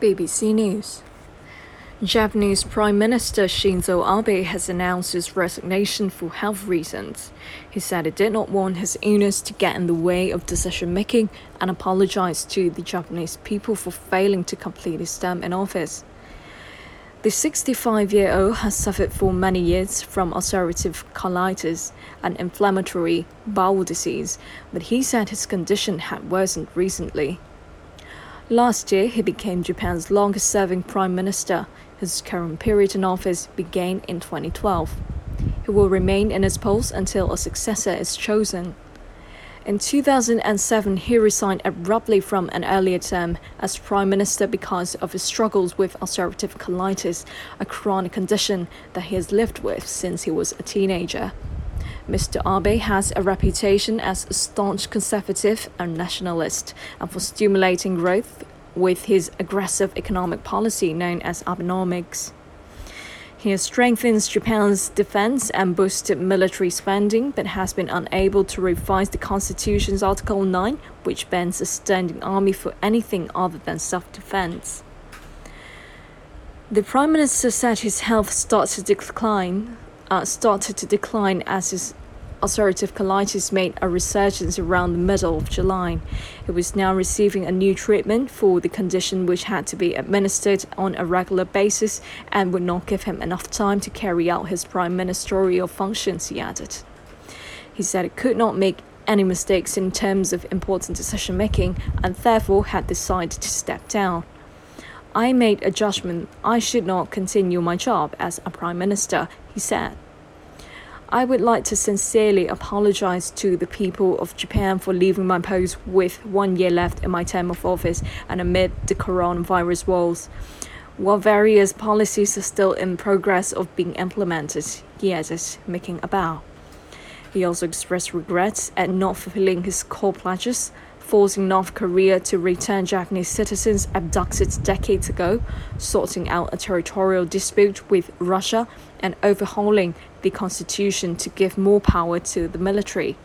BBC News. Japanese Prime Minister Shinzo Abe has announced his resignation for health reasons. He said he did not want his illness to get in the way of decision making and apologized to the Japanese people for failing to complete his term in office. The 65 year old has suffered for many years from ulcerative colitis, an inflammatory bowel disease, but he said his condition had worsened recently. Last year, he became Japan's longest serving prime minister. His current period in office began in 2012. He will remain in his post until a successor is chosen. In 2007, he resigned abruptly from an earlier term as prime minister because of his struggles with ulcerative colitis, a chronic condition that he has lived with since he was a teenager. Mr. Abe has a reputation as a staunch conservative and nationalist, and for stimulating growth with his aggressive economic policy known as Abenomics. He has strengthened Japan's defense and boosted military spending, but has been unable to revise the Constitution's Article 9, which bans a standing army for anything other than self defense. The Prime Minister said his health started to decline uh, started to decline as his ulcerative colitis made a resurgence around the middle of July. He was now receiving a new treatment for the condition, which had to be administered on a regular basis and would not give him enough time to carry out his prime ministerial functions, he added. He said he could not make any mistakes in terms of important decision making and therefore had decided to step down. I made a judgment I should not continue my job as a prime minister, he said. I would like to sincerely apologize to the people of Japan for leaving my post with one year left in my term of office and amid the coronavirus woes. While various policies are still in progress of being implemented, he added, making a bow. He also expressed regrets at not fulfilling his core pledges forcing North Korea to return Japanese citizens abducted decades ago, sorting out a territorial dispute with Russia, and overhauling the constitution to give more power to the military.